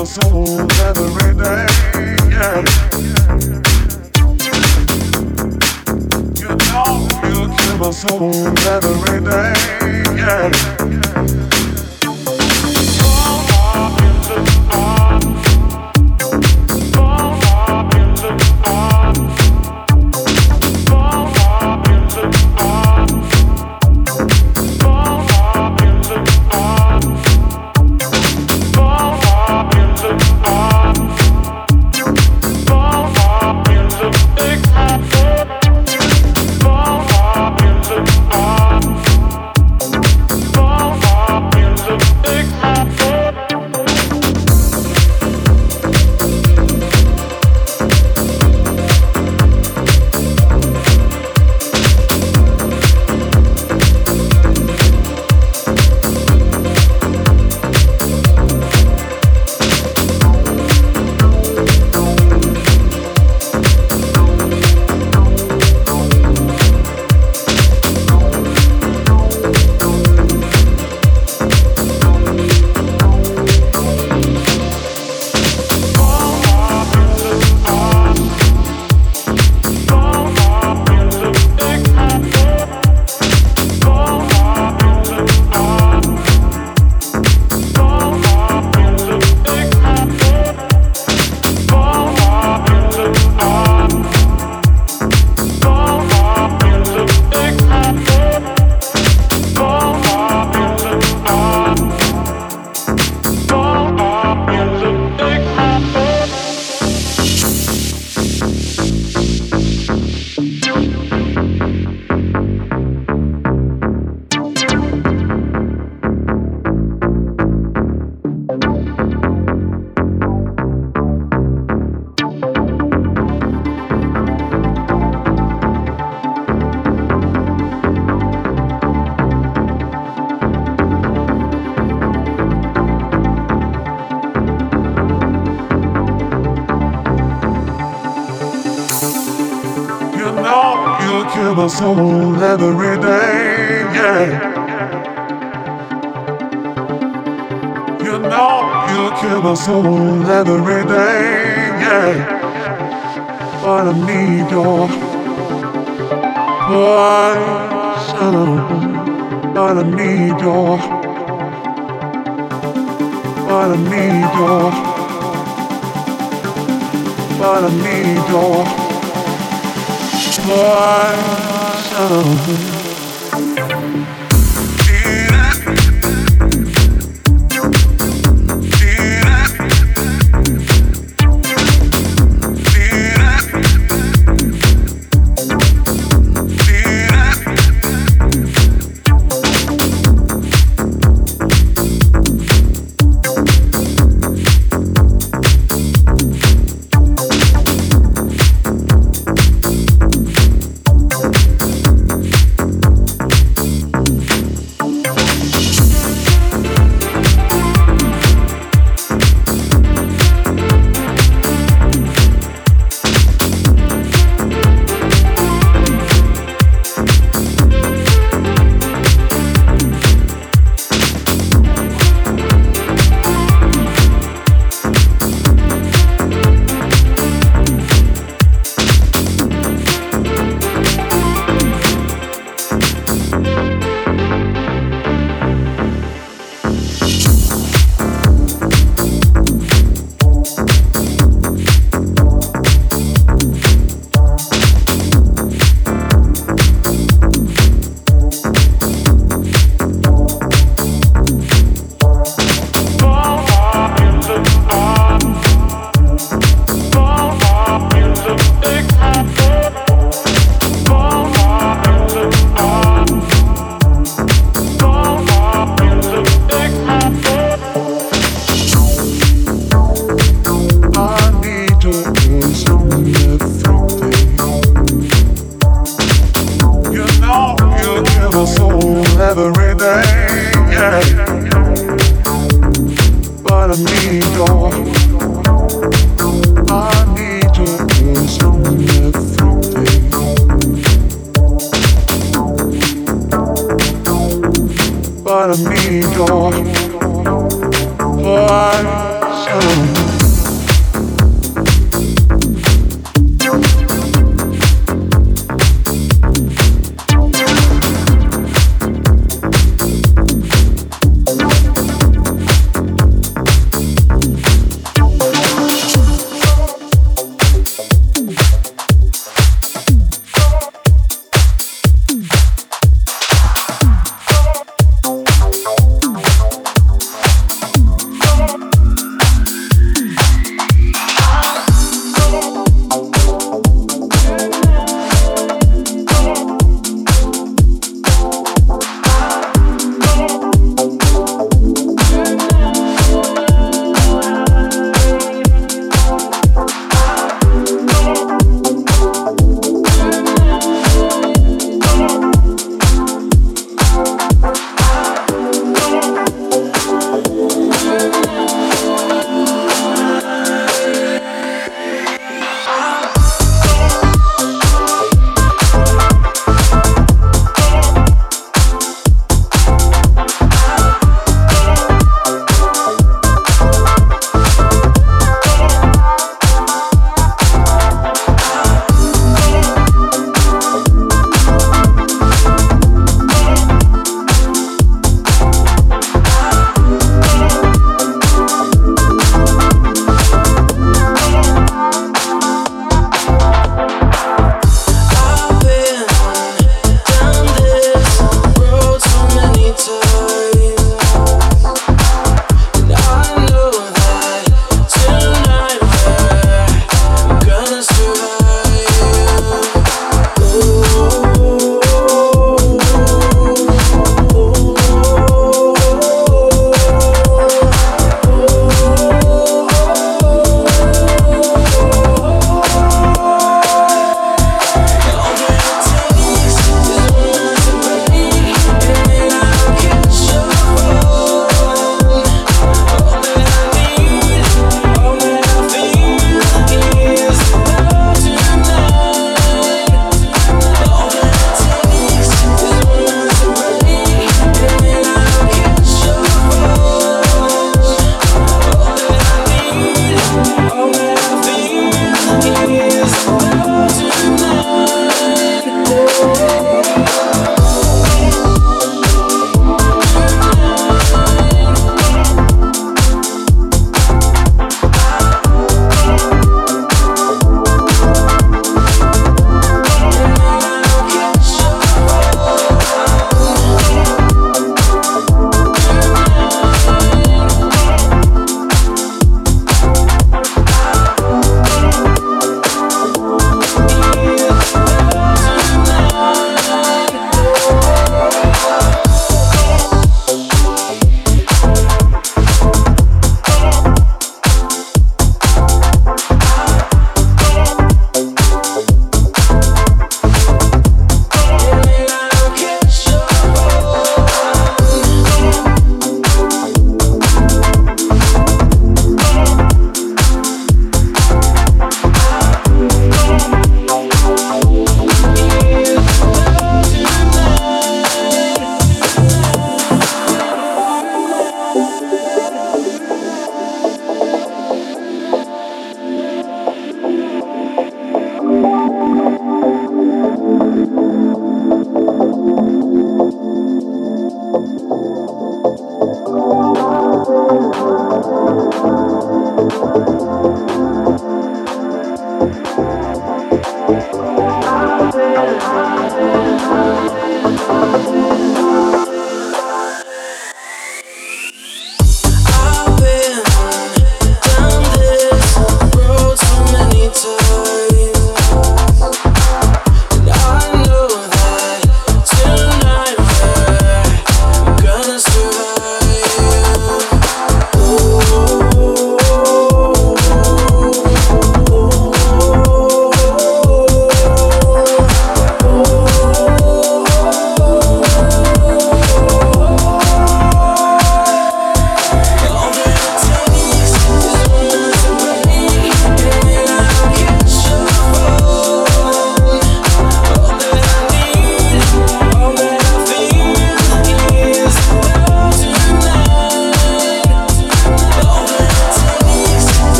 every day. Yeah. You know you give us soul every day. Yeah.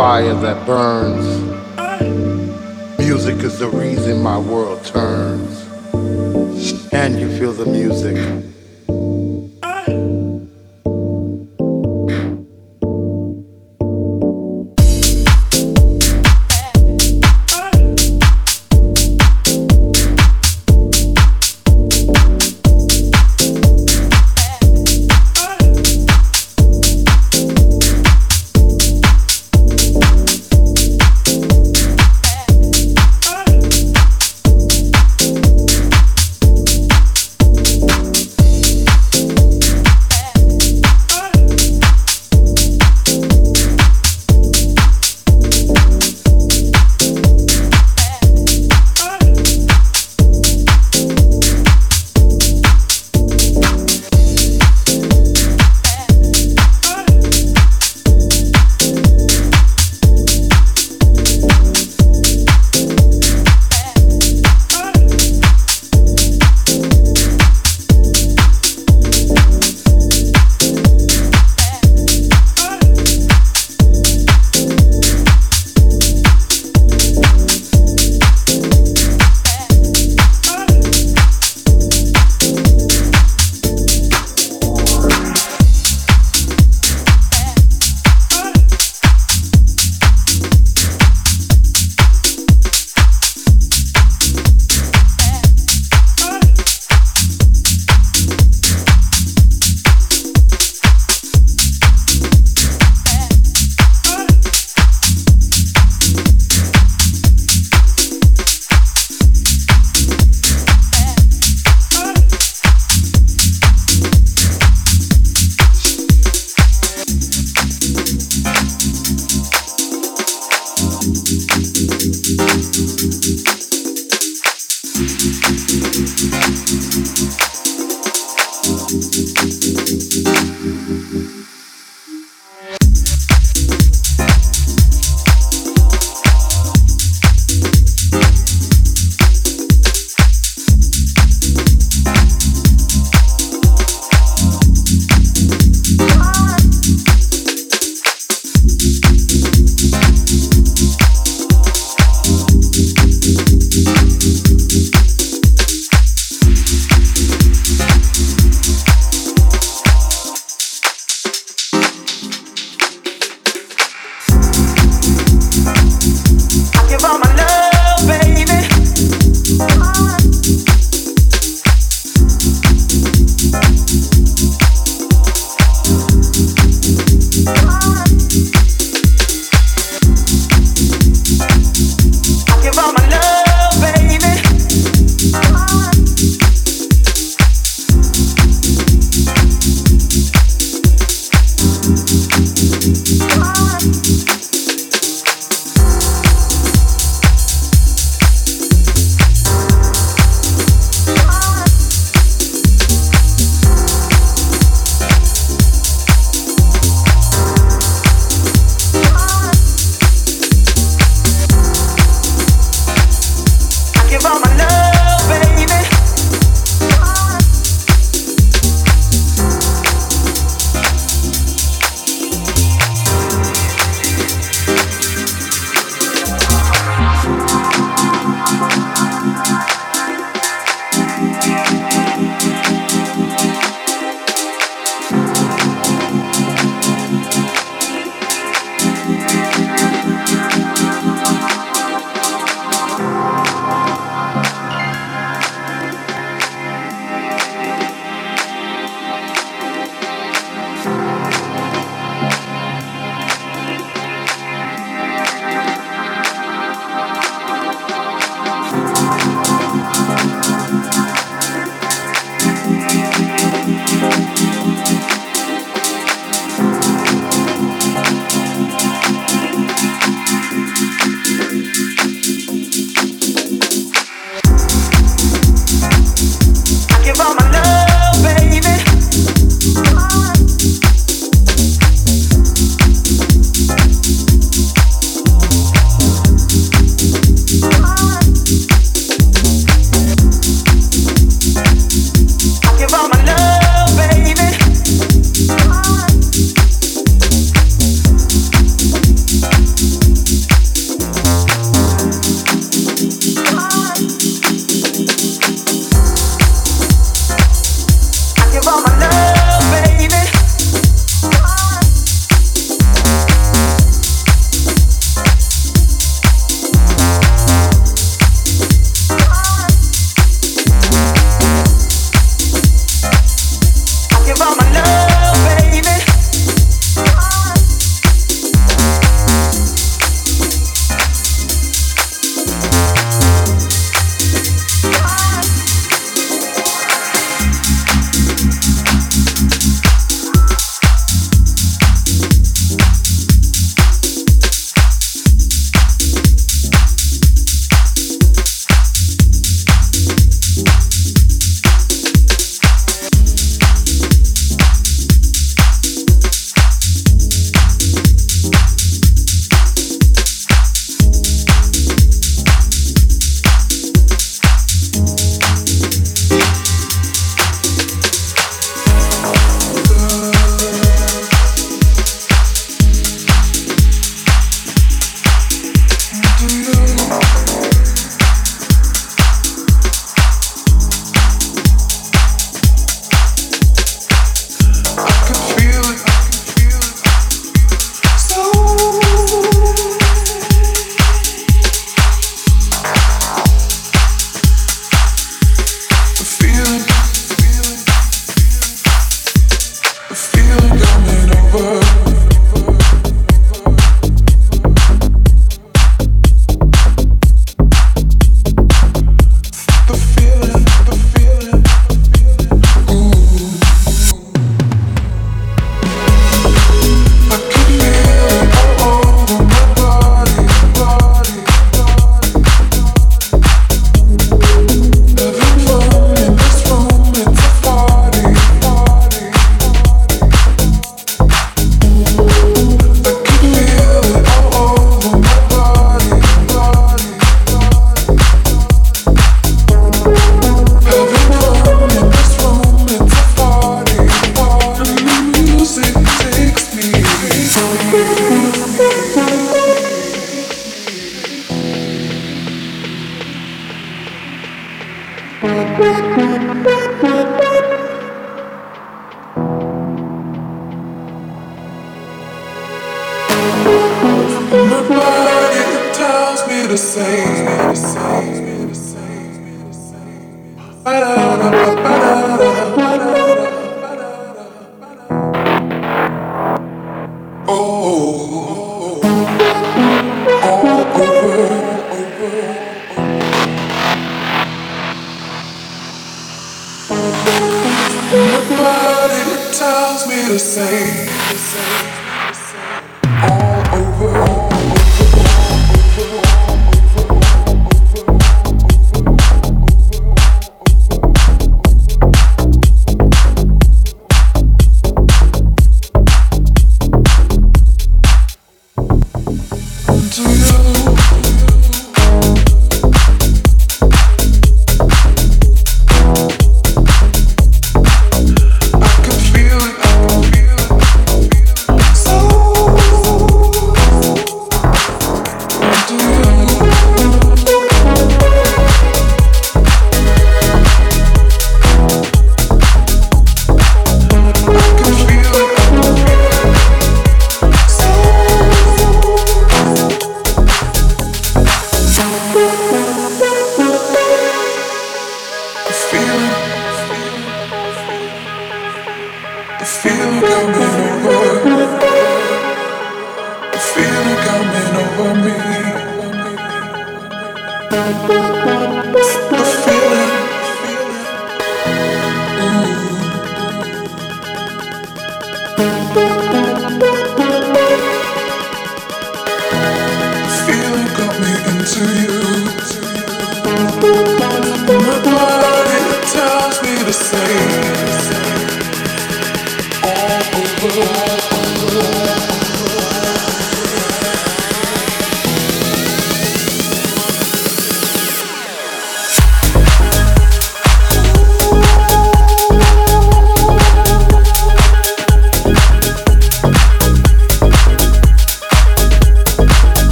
fire that burns. Music is the reason my world turns. And you feel the music.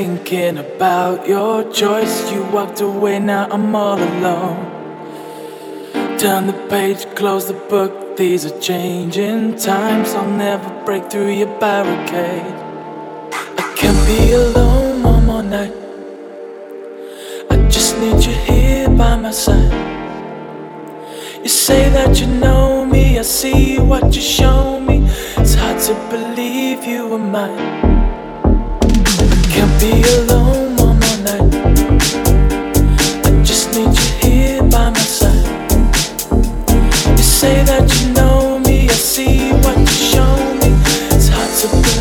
Thinking about your choice. You walked away, now I'm all alone. Turn the page, close the book. These are changing times. I'll never break through your barricade. I can't be alone one more night. I just need you here by my side. You say that you know me, I see what you show me. It's hard to believe you were mine say that you know me, I see what you show me. It's hard to believe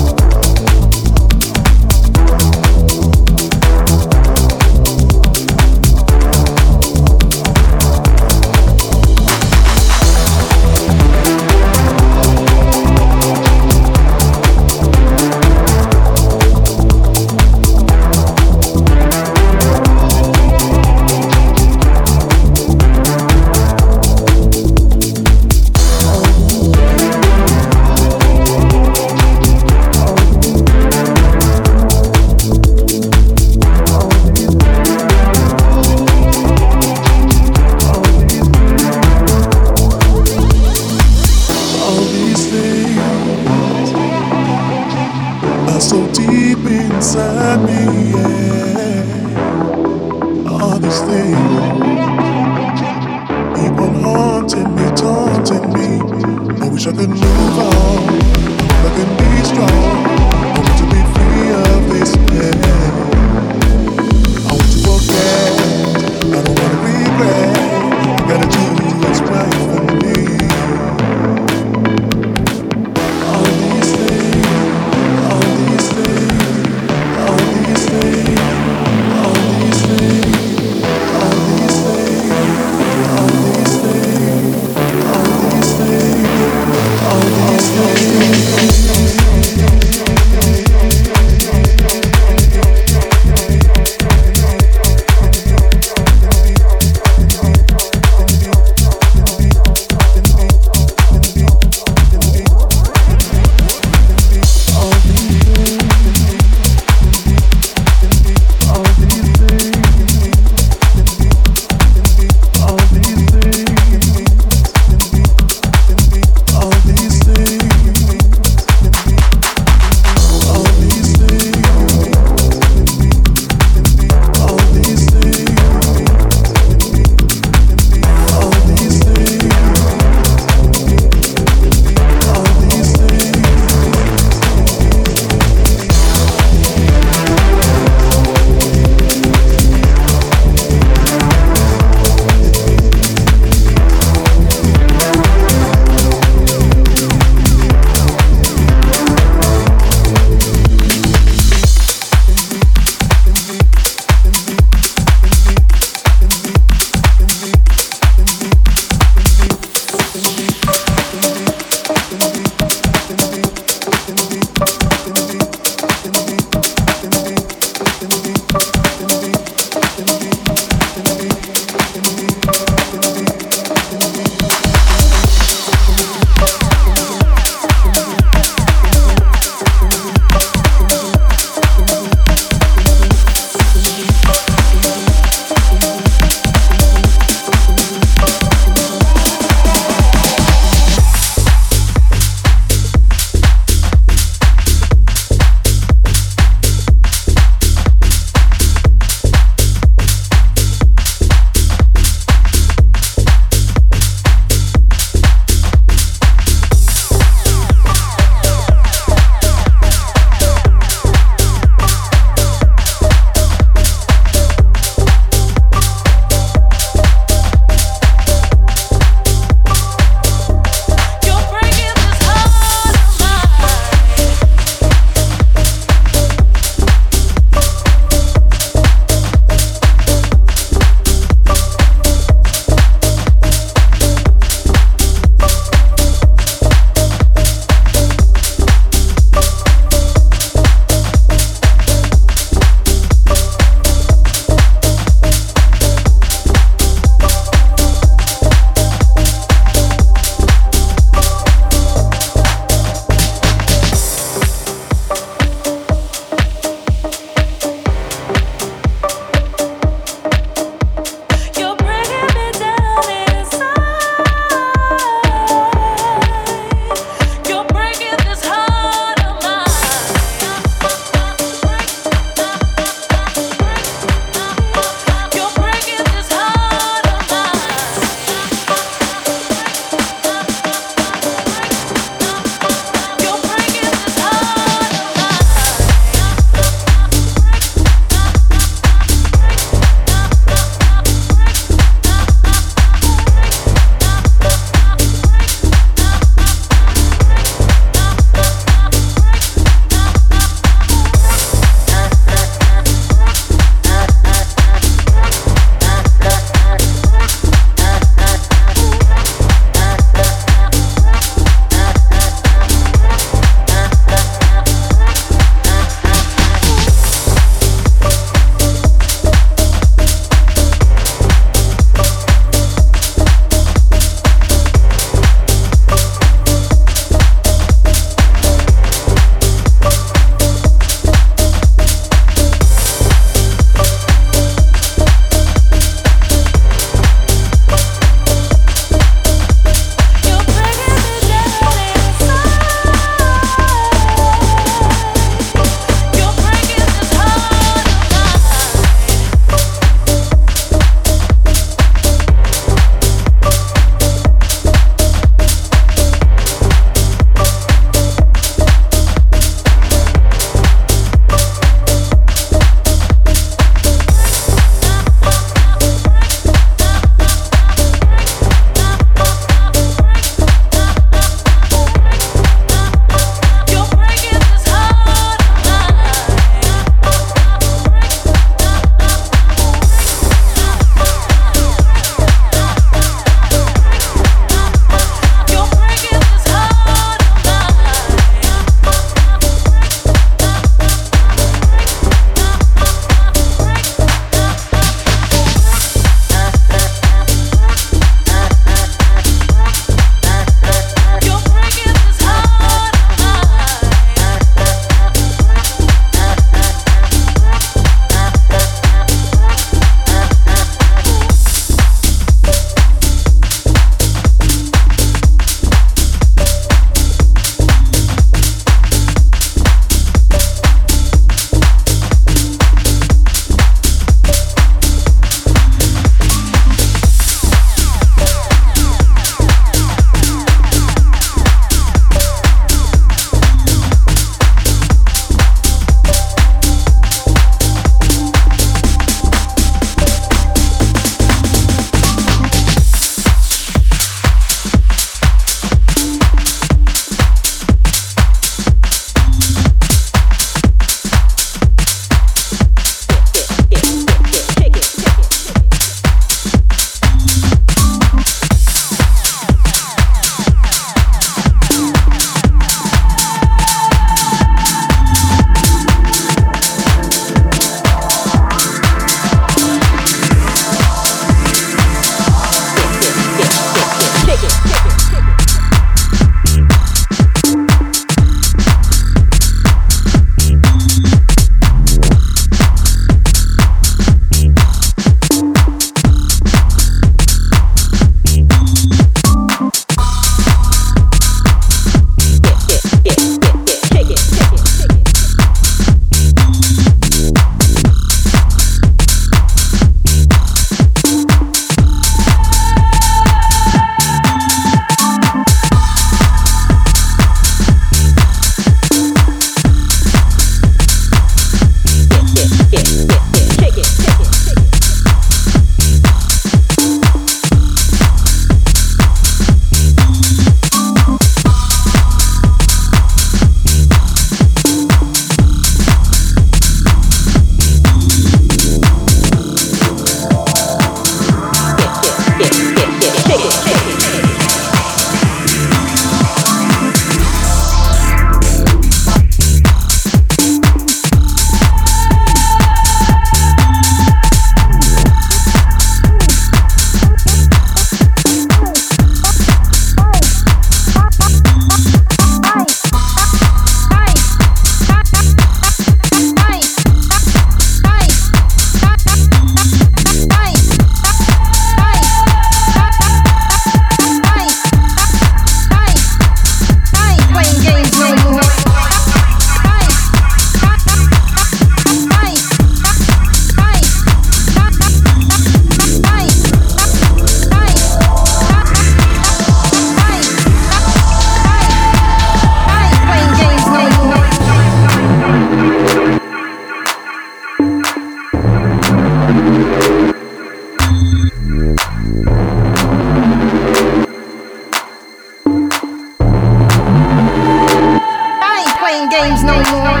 no more.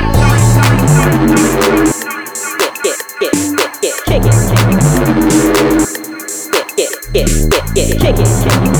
Yeah, yeah, yeah, yeah, yeah, shake it, Yeah, yeah, yeah, yeah, yeah, get, get, shake it, shake it.